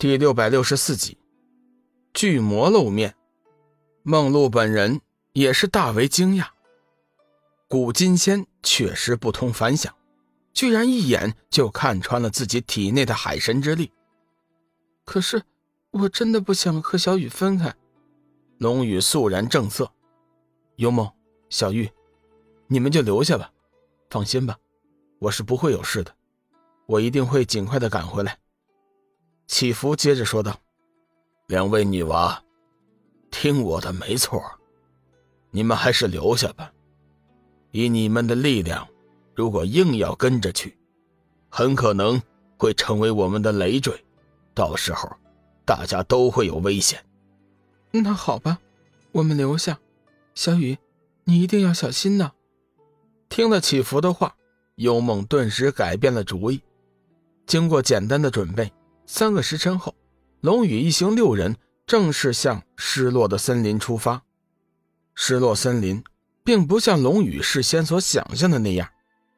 第六百六十四集，巨魔露面，梦露本人也是大为惊讶。古金仙确实不同凡响，居然一眼就看穿了自己体内的海神之力。可是，我真的不想和小雨分开。龙宇肃然正色：“幽梦、小玉，你们就留下吧。放心吧，我是不会有事的，我一定会尽快的赶回来。”祈福接着说道：“两位女娃，听我的没错，你们还是留下吧。以你们的力量，如果硬要跟着去，很可能会成为我们的累赘，到时候大家都会有危险。”那好吧，我们留下。小雨，你一定要小心呐。听了祈福的话，幽梦顿时改变了主意。经过简单的准备。三个时辰后，龙宇一行六人正式向失落的森林出发。失落森林并不像龙宇事先所想象的那样，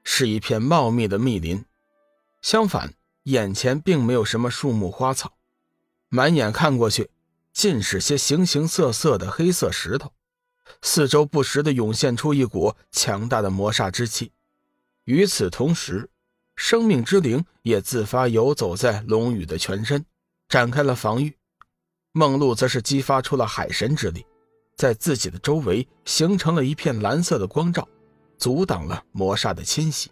是一片茂密的密林。相反，眼前并没有什么树木花草，满眼看过去，尽是些形形色色的黑色石头。四周不时的涌现出一股强大的魔煞之气。与此同时，生命之灵也自发游走在龙宇的全身，展开了防御。梦露则是激发出了海神之力，在自己的周围形成了一片蓝色的光照，阻挡了魔煞的侵袭。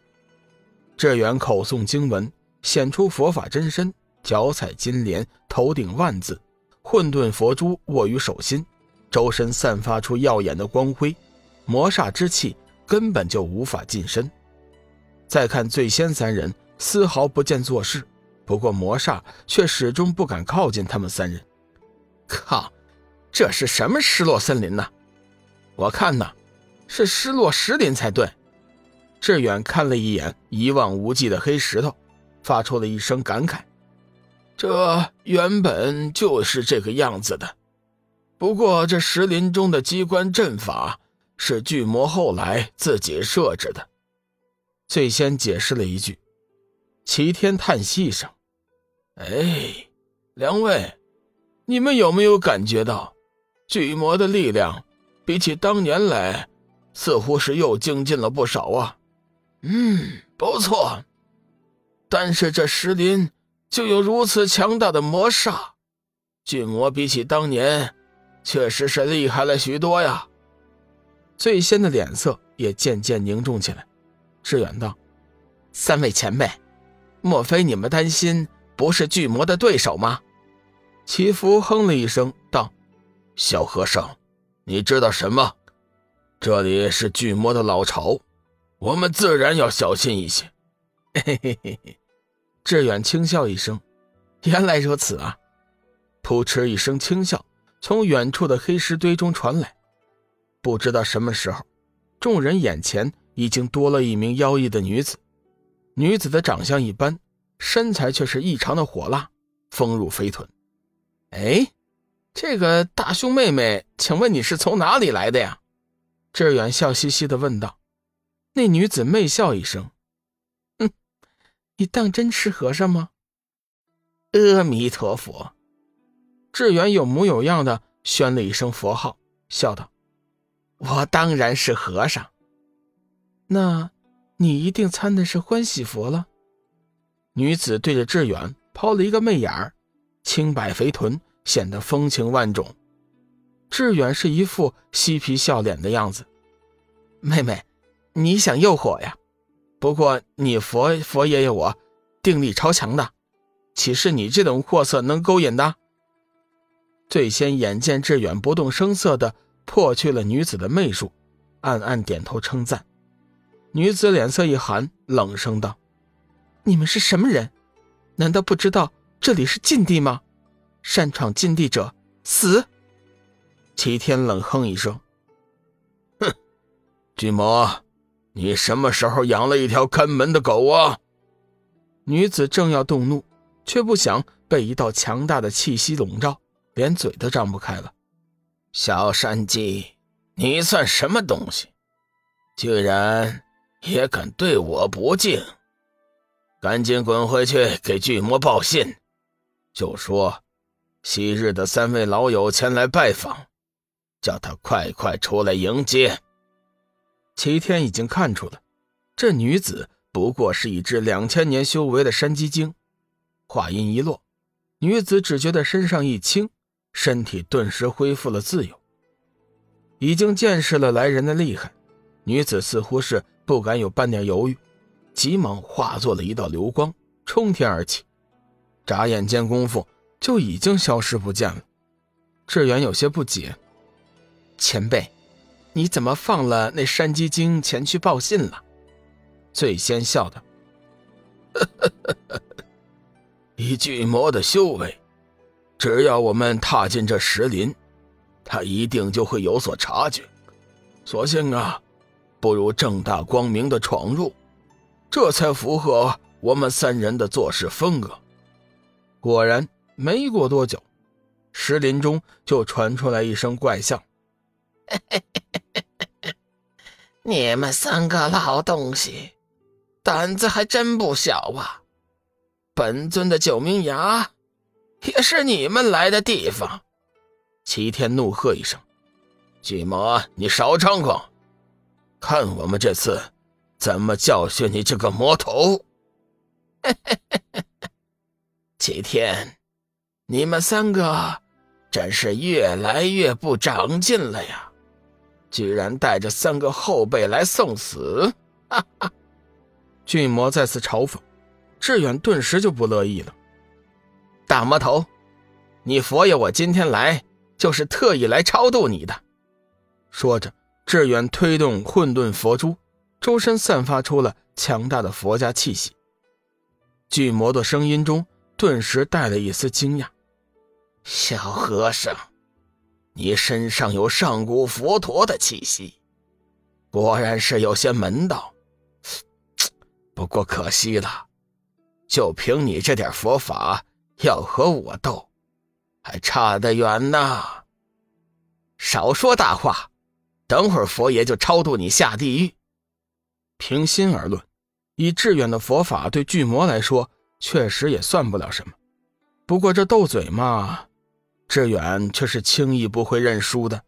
志远口诵经文，显出佛法真身，脚踩金莲，头顶万字，混沌佛珠握于手心，周身散发出耀眼的光辉，魔煞之气根本就无法近身。再看最先三人，丝毫不见做事，不过魔煞却始终不敢靠近他们三人。靠，这是什么失落森林呢？我看呐，是失落石林才对。志远看了一眼一望无际的黑石头，发出了一声感慨：“这原本就是这个样子的，不过这石林中的机关阵法是巨魔后来自己设置的。”最先解释了一句，齐天叹息一声：“哎，两位，你们有没有感觉到，巨魔的力量比起当年来，似乎是又精进了不少啊？嗯，不错。但是这石林就有如此强大的魔煞，巨魔比起当年，确实是厉害了许多呀。”最先的脸色也渐渐凝重起来。志远道：“三位前辈，莫非你们担心不是巨魔的对手吗？”祈福哼了一声道：“小和尚，你知道什么？这里是巨魔的老巢，我们自然要小心一些。”嘿嘿嘿嘿，志远轻笑一声：“原来如此啊！”扑哧一声轻笑从远处的黑石堆中传来。不知道什么时候，众人眼前。已经多了一名妖异的女子，女子的长相一般，身材却是异常的火辣，丰乳肥臀。哎，这个大胸妹妹，请问你是从哪里来的呀？志远笑嘻嘻的问道。那女子媚笑一声：“哼，你当真是和尚吗？”阿弥陀佛。志远有模有样的宣了一声佛号，笑道：“我当然是和尚。”那，你一定参的是欢喜佛了。女子对着志远抛了一个媚眼儿，青白肥臀显得风情万种。志远是一副嬉皮笑脸的样子。妹妹，你想诱惑呀？不过你佛佛爷爷我定力超强的，岂是你这种货色能勾引的？最先眼见志远不动声色的破去了女子的媚术，暗暗点头称赞。女子脸色一寒，冷声道：“你们是什么人？难道不知道这里是禁地吗？擅闯禁地者死！”齐天冷哼一声：“哼，巨魔，你什么时候养了一条看门的狗啊？”女子正要动怒，却不想被一道强大的气息笼罩，连嘴都张不开了。小山鸡，你算什么东西？居然！也敢对我不敬！赶紧滚回去给巨魔报信！就说昔日的三位老友前来拜访，叫他快快出来迎接。齐天已经看出了，这女子不过是一只两千年修为的山鸡精。话音一落，女子只觉得身上一轻，身体顿时恢复了自由。已经见识了来人的厉害，女子似乎是不敢有半点犹豫，急忙化作了一道流光，冲天而起。眨眼间功夫，就已经消失不见了。志远有些不解：“前辈，你怎么放了那山鸡精前去报信了？”最先笑道：“以巨魔的修为，只要我们踏进这石林。”他一定就会有所察觉，索性啊，不如正大光明的闯入，这才符合我们三人的做事风格。果然，没过多久，石林中就传出来一声怪笑：“ 你们三个老东西，胆子还真不小啊！本尊的九明崖，也是你们来的地方。”齐天怒喝一声：“巨魔，你少猖狂！看我们这次怎么教训你这个魔头！” 齐天，你们三个真是越来越不长进了呀！居然带着三个后辈来送死！哈哈！巨魔再次嘲讽，志远顿时就不乐意了：“大魔头，你佛爷我今天来。”就是特意来超度你的。说着，志远推动混沌佛珠，周身散发出了强大的佛家气息。巨魔的声音中顿时带了一丝惊讶：“小和尚，你身上有上古佛陀的气息，果然是有些门道。不过可惜了，就凭你这点佛法，要和我斗。”还差得远呢！少说大话，等会儿佛爷就超度你下地狱。平心而论，以志远的佛法，对巨魔来说确实也算不了什么。不过这斗嘴嘛，志远却是轻易不会认输的。